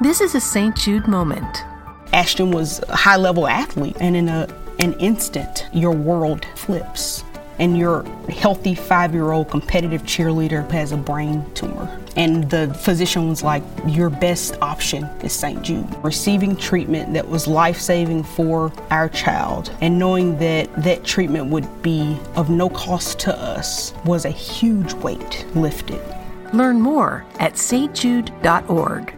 This is a St. Jude moment. Ashton was a high level athlete, and in a, an instant, your world flips. And your healthy five year old competitive cheerleader has a brain tumor. And the physician was like, Your best option is St. Jude. Receiving treatment that was life saving for our child and knowing that that treatment would be of no cost to us was a huge weight lifted. Learn more at stjude.org.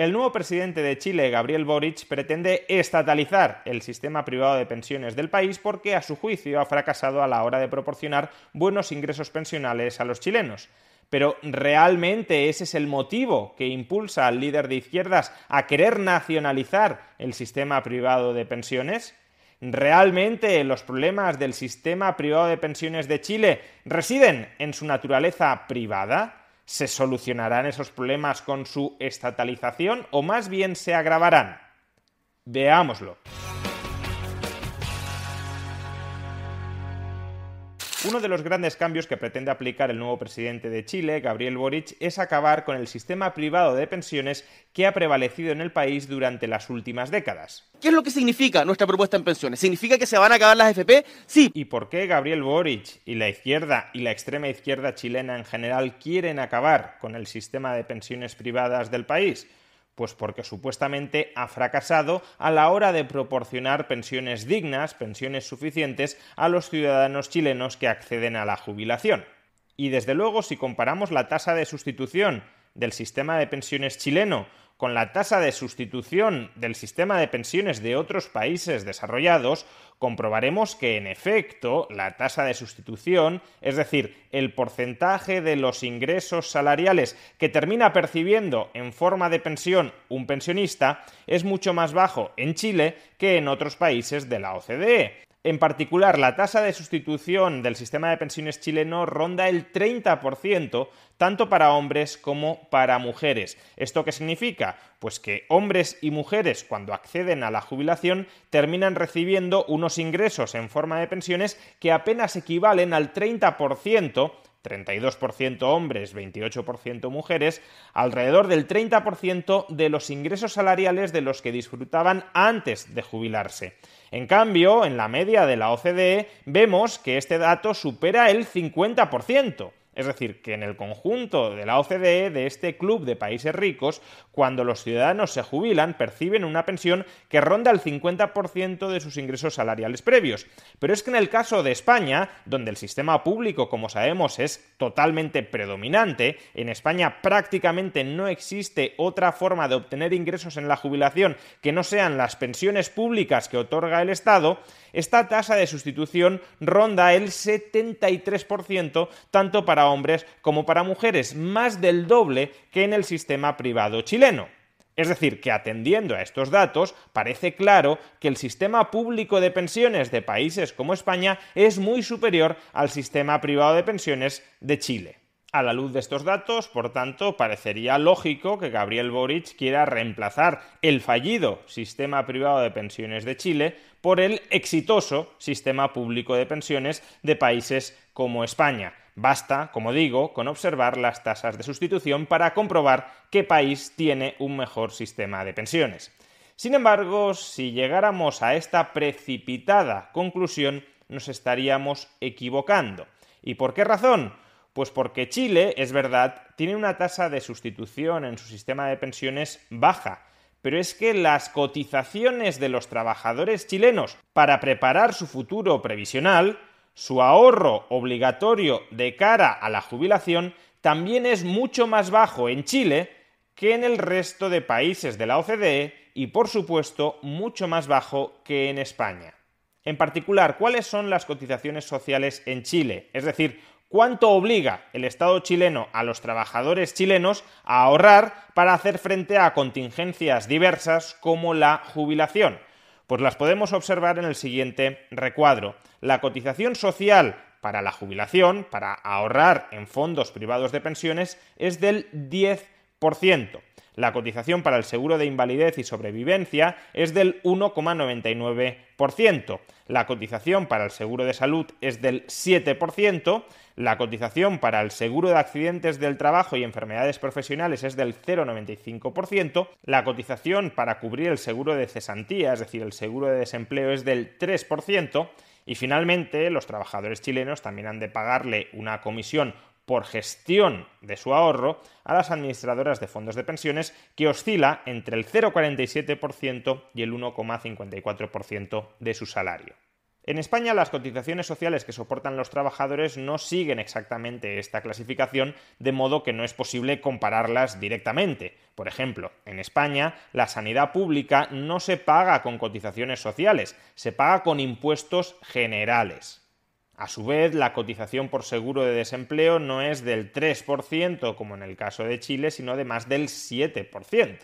El nuevo presidente de Chile, Gabriel Boric, pretende estatalizar el sistema privado de pensiones del país porque, a su juicio, ha fracasado a la hora de proporcionar buenos ingresos pensionales a los chilenos. Pero ¿realmente ese es el motivo que impulsa al líder de izquierdas a querer nacionalizar el sistema privado de pensiones? ¿Realmente los problemas del sistema privado de pensiones de Chile residen en su naturaleza privada? ¿Se solucionarán esos problemas con su estatalización o más bien se agravarán? Veámoslo. Uno de los grandes cambios que pretende aplicar el nuevo presidente de Chile, Gabriel Boric, es acabar con el sistema privado de pensiones que ha prevalecido en el país durante las últimas décadas. ¿Qué es lo que significa nuestra propuesta en pensiones? ¿Significa que se van a acabar las FP? Sí. ¿Y por qué Gabriel Boric y la izquierda y la extrema izquierda chilena en general quieren acabar con el sistema de pensiones privadas del país? Pues porque supuestamente ha fracasado a la hora de proporcionar pensiones dignas, pensiones suficientes a los ciudadanos chilenos que acceden a la jubilación. Y desde luego, si comparamos la tasa de sustitución del sistema de pensiones chileno con la tasa de sustitución del sistema de pensiones de otros países desarrollados, comprobaremos que en efecto la tasa de sustitución, es decir, el porcentaje de los ingresos salariales que termina percibiendo en forma de pensión un pensionista, es mucho más bajo en Chile que en otros países de la OCDE. En particular, la tasa de sustitución del sistema de pensiones chileno ronda el 30%, tanto para hombres como para mujeres. ¿Esto qué significa? Pues que hombres y mujeres, cuando acceden a la jubilación, terminan recibiendo unos ingresos en forma de pensiones que apenas equivalen al 30%, 32% hombres, 28% mujeres, alrededor del 30% de los ingresos salariales de los que disfrutaban antes de jubilarse. En cambio, en la media de la OCDE vemos que este dato supera el 50%. Es decir, que en el conjunto de la OCDE, de este club de países ricos, cuando los ciudadanos se jubilan, perciben una pensión que ronda el 50% de sus ingresos salariales previos. Pero es que en el caso de España, donde el sistema público, como sabemos, es totalmente predominante, en España prácticamente no existe otra forma de obtener ingresos en la jubilación que no sean las pensiones públicas que otorga el Estado, esta tasa de sustitución ronda el 73% tanto para hombres como para mujeres, más del doble que en el sistema privado chileno. Es decir, que atendiendo a estos datos, parece claro que el sistema público de pensiones de países como España es muy superior al sistema privado de pensiones de Chile. A la luz de estos datos, por tanto, parecería lógico que Gabriel Boric quiera reemplazar el fallido sistema privado de pensiones de Chile por el exitoso sistema público de pensiones de países como España. Basta, como digo, con observar las tasas de sustitución para comprobar qué país tiene un mejor sistema de pensiones. Sin embargo, si llegáramos a esta precipitada conclusión, nos estaríamos equivocando. ¿Y por qué razón? Pues porque Chile, es verdad, tiene una tasa de sustitución en su sistema de pensiones baja, pero es que las cotizaciones de los trabajadores chilenos para preparar su futuro previsional, su ahorro obligatorio de cara a la jubilación, también es mucho más bajo en Chile que en el resto de países de la OCDE y, por supuesto, mucho más bajo que en España. En particular, ¿cuáles son las cotizaciones sociales en Chile? Es decir, ¿Cuánto obliga el Estado chileno a los trabajadores chilenos a ahorrar para hacer frente a contingencias diversas como la jubilación? Pues las podemos observar en el siguiente recuadro. La cotización social para la jubilación, para ahorrar en fondos privados de pensiones, es del 10%. La cotización para el seguro de invalidez y sobrevivencia es del 1,99%. La cotización para el seguro de salud es del 7%. La cotización para el seguro de accidentes del trabajo y enfermedades profesionales es del 0,95%. La cotización para cubrir el seguro de cesantía, es decir, el seguro de desempleo, es del 3%. Y finalmente, los trabajadores chilenos también han de pagarle una comisión por gestión de su ahorro a las administradoras de fondos de pensiones que oscila entre el 0,47% y el 1,54% de su salario. En España las cotizaciones sociales que soportan los trabajadores no siguen exactamente esta clasificación, de modo que no es posible compararlas directamente. Por ejemplo, en España la sanidad pública no se paga con cotizaciones sociales, se paga con impuestos generales. A su vez, la cotización por seguro de desempleo no es del 3% como en el caso de Chile, sino de más del 7%.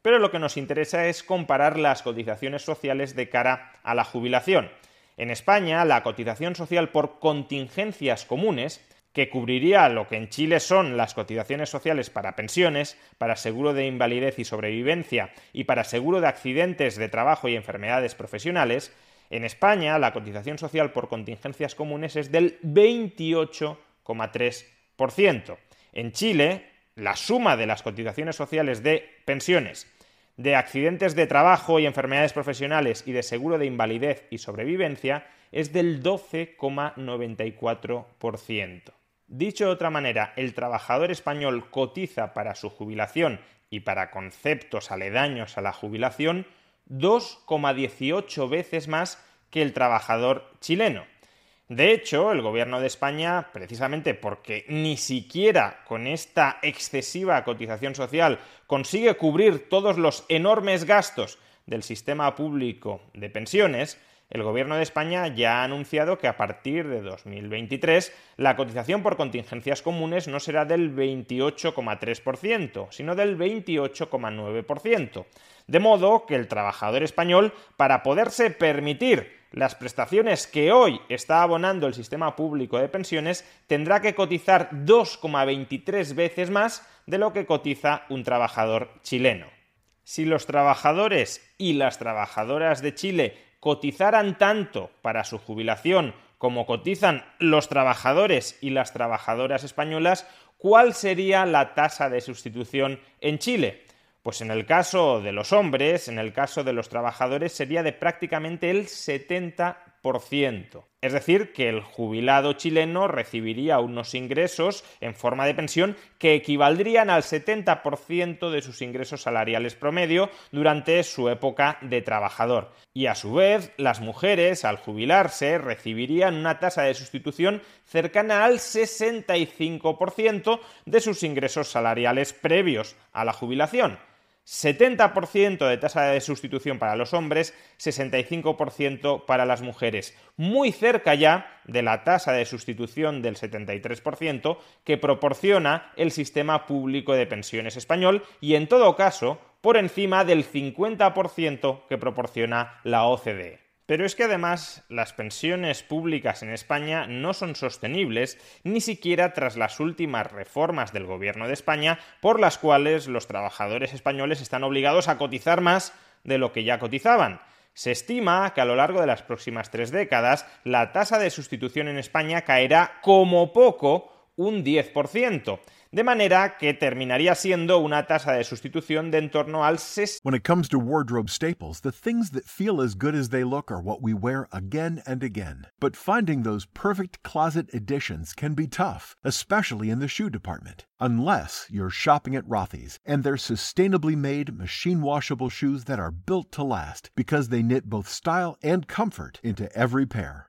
Pero lo que nos interesa es comparar las cotizaciones sociales de cara a la jubilación. En España, la cotización social por contingencias comunes, que cubriría lo que en Chile son las cotizaciones sociales para pensiones, para seguro de invalidez y sobrevivencia y para seguro de accidentes de trabajo y enfermedades profesionales, en España, la cotización social por contingencias comunes es del 28,3%. En Chile, la suma de las cotizaciones sociales de pensiones, de accidentes de trabajo y enfermedades profesionales y de seguro de invalidez y sobrevivencia es del 12,94%. Dicho de otra manera, el trabajador español cotiza para su jubilación y para conceptos aledaños a la jubilación 2,18 veces más que el trabajador chileno. De hecho, el gobierno de España, precisamente porque ni siquiera con esta excesiva cotización social consigue cubrir todos los enormes gastos del sistema público de pensiones, el Gobierno de España ya ha anunciado que a partir de 2023 la cotización por contingencias comunes no será del 28,3%, sino del 28,9%. De modo que el trabajador español, para poderse permitir las prestaciones que hoy está abonando el sistema público de pensiones, tendrá que cotizar 2,23 veces más de lo que cotiza un trabajador chileno. Si los trabajadores y las trabajadoras de Chile cotizaran tanto para su jubilación como cotizan los trabajadores y las trabajadoras españolas, ¿cuál sería la tasa de sustitución en Chile? Pues en el caso de los hombres, en el caso de los trabajadores, sería de prácticamente el 70%. Es decir, que el jubilado chileno recibiría unos ingresos en forma de pensión que equivaldrían al 70% de sus ingresos salariales promedio durante su época de trabajador. Y a su vez, las mujeres, al jubilarse, recibirían una tasa de sustitución cercana al 65% de sus ingresos salariales previos a la jubilación. 70% de tasa de sustitución para los hombres, 65% para las mujeres, muy cerca ya de la tasa de sustitución del 73% que proporciona el sistema público de pensiones español y en todo caso por encima del 50% que proporciona la OCDE. Pero es que además las pensiones públicas en España no son sostenibles ni siquiera tras las últimas reformas del gobierno de España por las cuales los trabajadores españoles están obligados a cotizar más de lo que ya cotizaban. Se estima que a lo largo de las próximas tres décadas la tasa de sustitución en España caerá como poco un 10%. De manera que terminaría siendo una tasa de sustitución de en torno al 60%. When it comes to wardrobe staples, the things that feel as good as they look are what we wear again and again. But finding those perfect closet additions can be tough, especially in the shoe department. Unless you're shopping at Rothy's and their sustainably made machine washable shoes that are built to last because they knit both style and comfort into every pair.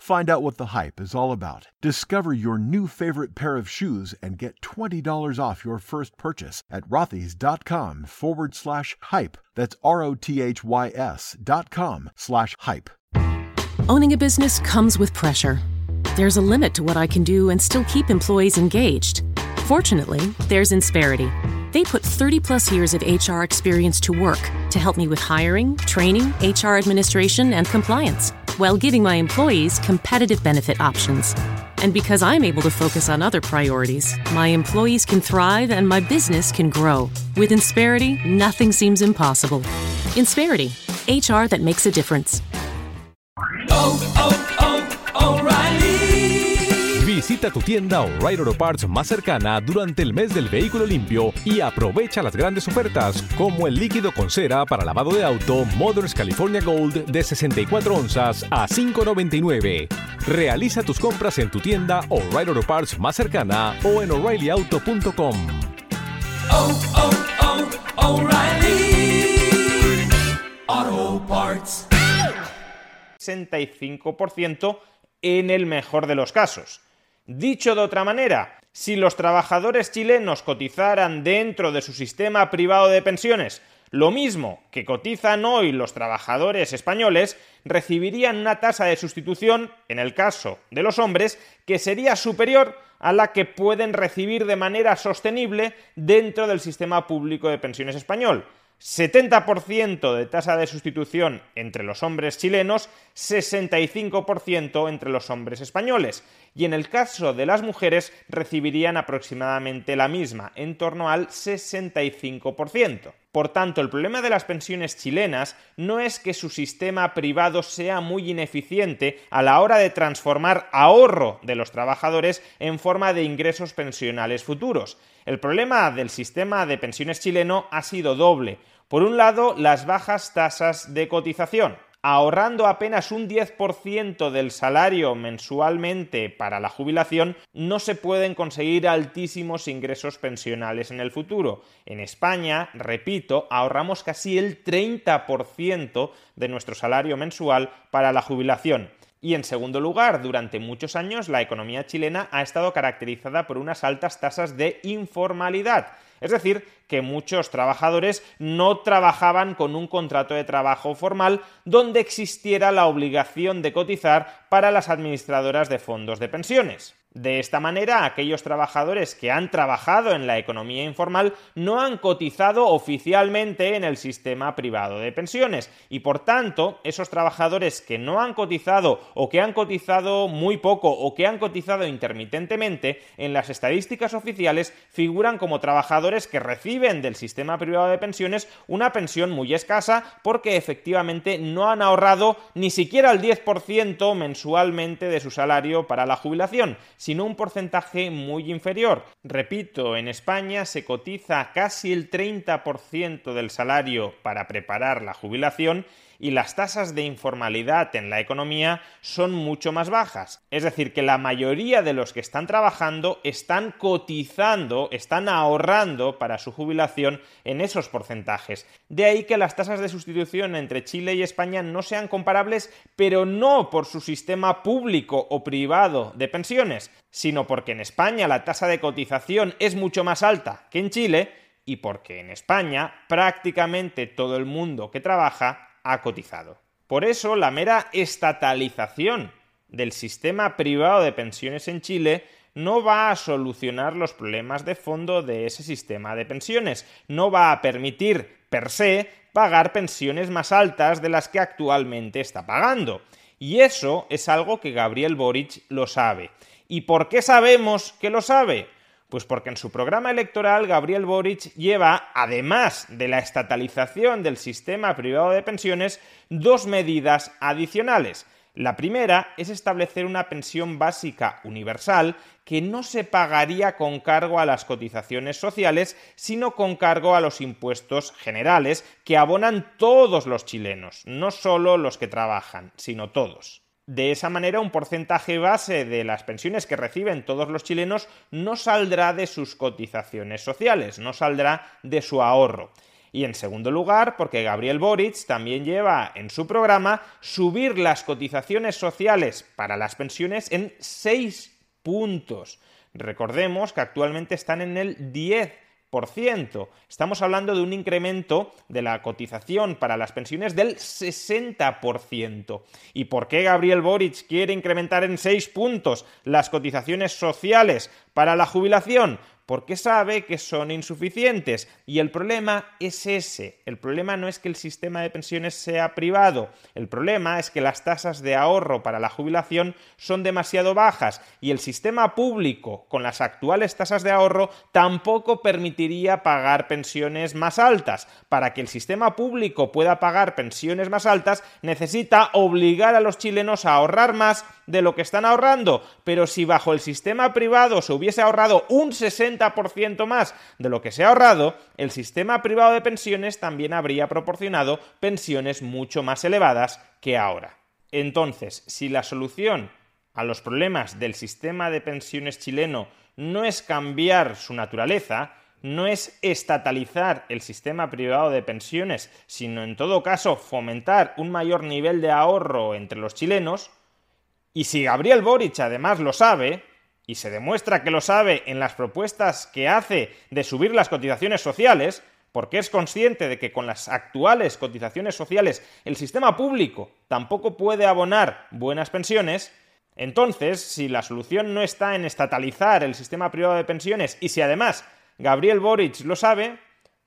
Find out what the hype is all about. Discover your new favorite pair of shoes and get $20 off your first purchase at rothys.com forward slash hype. That's R O T H Y S dot com slash hype. Owning a business comes with pressure. There's a limit to what I can do and still keep employees engaged. Fortunately, there's Insperity. They put 30 plus years of HR experience to work to help me with hiring, training, HR administration, and compliance while giving my employees competitive benefit options. And because I'm able to focus on other priorities, my employees can thrive and my business can grow. With Insperity, nothing seems impossible. Insperity, HR that makes a difference. Oh, oh, Visita tu tienda O'Reilly Auto Parts más cercana durante el mes del vehículo limpio y aprovecha las grandes ofertas como el líquido con cera para lavado de auto Moderns California Gold de 64 onzas a 5.99. Realiza tus compras en tu tienda O'Reilly Auto Parts más cercana o en o'ReillyAuto.com. 65% en el mejor de los casos. Dicho de otra manera, si los trabajadores chilenos cotizaran dentro de su sistema privado de pensiones lo mismo que cotizan hoy los trabajadores españoles, recibirían una tasa de sustitución, en el caso de los hombres, que sería superior a la que pueden recibir de manera sostenible dentro del sistema público de pensiones español. 70% de tasa de sustitución entre los hombres chilenos, 65% entre los hombres españoles. Y en el caso de las mujeres recibirían aproximadamente la misma, en torno al 65%. Por tanto, el problema de las pensiones chilenas no es que su sistema privado sea muy ineficiente a la hora de transformar ahorro de los trabajadores en forma de ingresos pensionales futuros. El problema del sistema de pensiones chileno ha sido doble. Por un lado, las bajas tasas de cotización. Ahorrando apenas un 10% del salario mensualmente para la jubilación, no se pueden conseguir altísimos ingresos pensionales en el futuro. En España, repito, ahorramos casi el 30% de nuestro salario mensual para la jubilación. Y en segundo lugar, durante muchos años la economía chilena ha estado caracterizada por unas altas tasas de informalidad. Es decir, que muchos trabajadores no trabajaban con un contrato de trabajo formal donde existiera la obligación de cotizar para las administradoras de fondos de pensiones. De esta manera, aquellos trabajadores que han trabajado en la economía informal no han cotizado oficialmente en el sistema privado de pensiones. Y por tanto, esos trabajadores que no han cotizado o que han cotizado muy poco o que han cotizado intermitentemente en las estadísticas oficiales figuran como trabajadores que reciben del sistema privado de pensiones una pensión muy escasa porque efectivamente no han ahorrado ni siquiera el 10% mensualmente de su salario para la jubilación sino un porcentaje muy inferior. Repito, en España se cotiza casi el 30% del salario para preparar la jubilación y las tasas de informalidad en la economía son mucho más bajas. Es decir, que la mayoría de los que están trabajando están cotizando, están ahorrando para su jubilación en esos porcentajes. De ahí que las tasas de sustitución entre Chile y España no sean comparables, pero no por su sistema público o privado de pensiones, sino porque en España la tasa de cotización es mucho más alta que en Chile y porque en España prácticamente todo el mundo que trabaja ha cotizado. Por eso, la mera estatalización del sistema privado de pensiones en Chile no va a solucionar los problemas de fondo de ese sistema de pensiones, no va a permitir per se pagar pensiones más altas de las que actualmente está pagando. Y eso es algo que Gabriel Boric lo sabe. ¿Y por qué sabemos que lo sabe? Pues porque en su programa electoral Gabriel Boric lleva, además de la estatalización del sistema privado de pensiones, dos medidas adicionales. La primera es establecer una pensión básica universal que no se pagaría con cargo a las cotizaciones sociales, sino con cargo a los impuestos generales que abonan todos los chilenos, no solo los que trabajan, sino todos. De esa manera, un porcentaje base de las pensiones que reciben todos los chilenos no saldrá de sus cotizaciones sociales, no saldrá de su ahorro. Y en segundo lugar, porque Gabriel Boric también lleva en su programa subir las cotizaciones sociales para las pensiones en 6 puntos. Recordemos que actualmente están en el 10%. Estamos hablando de un incremento de la cotización para las pensiones del 60%. ¿Y por qué Gabriel Boric quiere incrementar en 6 puntos las cotizaciones sociales para la jubilación? Porque sabe que son insuficientes. Y el problema es ese. El problema no es que el sistema de pensiones sea privado. El problema es que las tasas de ahorro para la jubilación son demasiado bajas y el sistema público, con las actuales tasas de ahorro, tampoco permitiría pagar pensiones más altas. Para que el sistema público pueda pagar pensiones más altas, necesita obligar a los chilenos a ahorrar más de lo que están ahorrando. Pero si bajo el sistema privado se hubiese ahorrado un 60 ciento más de lo que se ha ahorrado, el sistema privado de pensiones también habría proporcionado pensiones mucho más elevadas que ahora. Entonces, si la solución a los problemas del sistema de pensiones chileno no es cambiar su naturaleza, no es estatalizar el sistema privado de pensiones, sino en todo caso fomentar un mayor nivel de ahorro entre los chilenos, y si Gabriel Boric además lo sabe, y se demuestra que lo sabe en las propuestas que hace de subir las cotizaciones sociales, porque es consciente de que con las actuales cotizaciones sociales el sistema público tampoco puede abonar buenas pensiones, entonces, si la solución no está en estatalizar el sistema privado de pensiones y si además Gabriel Boric lo sabe,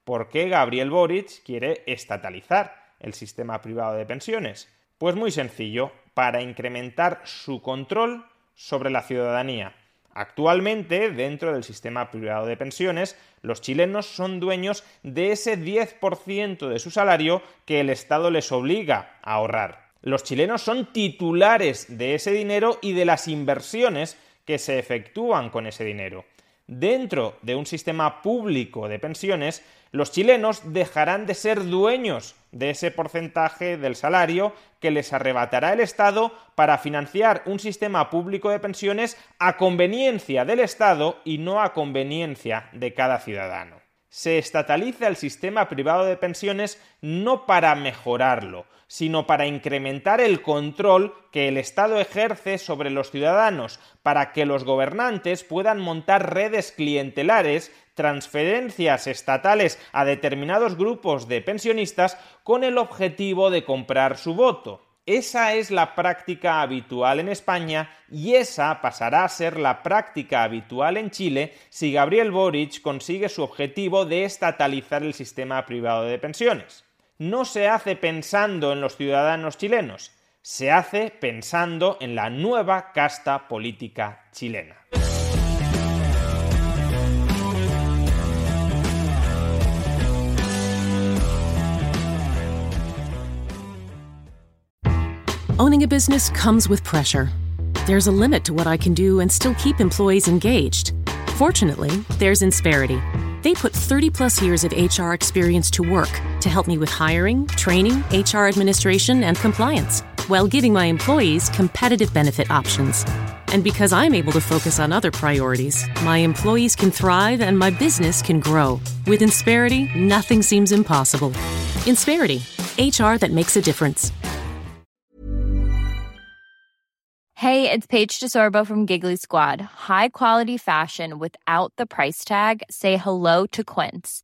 ¿por qué Gabriel Boric quiere estatalizar el sistema privado de pensiones? Pues muy sencillo, para incrementar su control sobre la ciudadanía. Actualmente, dentro del sistema privado de pensiones, los chilenos son dueños de ese 10% de su salario que el Estado les obliga a ahorrar. Los chilenos son titulares de ese dinero y de las inversiones que se efectúan con ese dinero. Dentro de un sistema público de pensiones, los chilenos dejarán de ser dueños de ese porcentaje del salario que les arrebatará el Estado para financiar un sistema público de pensiones a conveniencia del Estado y no a conveniencia de cada ciudadano. Se estataliza el sistema privado de pensiones no para mejorarlo, sino para incrementar el control que el Estado ejerce sobre los ciudadanos, para que los gobernantes puedan montar redes clientelares transferencias estatales a determinados grupos de pensionistas con el objetivo de comprar su voto. Esa es la práctica habitual en España y esa pasará a ser la práctica habitual en Chile si Gabriel Boric consigue su objetivo de estatalizar el sistema privado de pensiones. No se hace pensando en los ciudadanos chilenos, se hace pensando en la nueva casta política chilena. Owning a business comes with pressure. There's a limit to what I can do and still keep employees engaged. Fortunately, there's Insperity. They put 30 plus years of HR experience to work to help me with hiring, training, HR administration, and compliance, while giving my employees competitive benefit options. And because I'm able to focus on other priorities, my employees can thrive and my business can grow. With Insperity, nothing seems impossible. Insperity, HR that makes a difference. Hey, it's Paige DeSorbo from Giggly Squad. High quality fashion without the price tag. Say hello to Quince.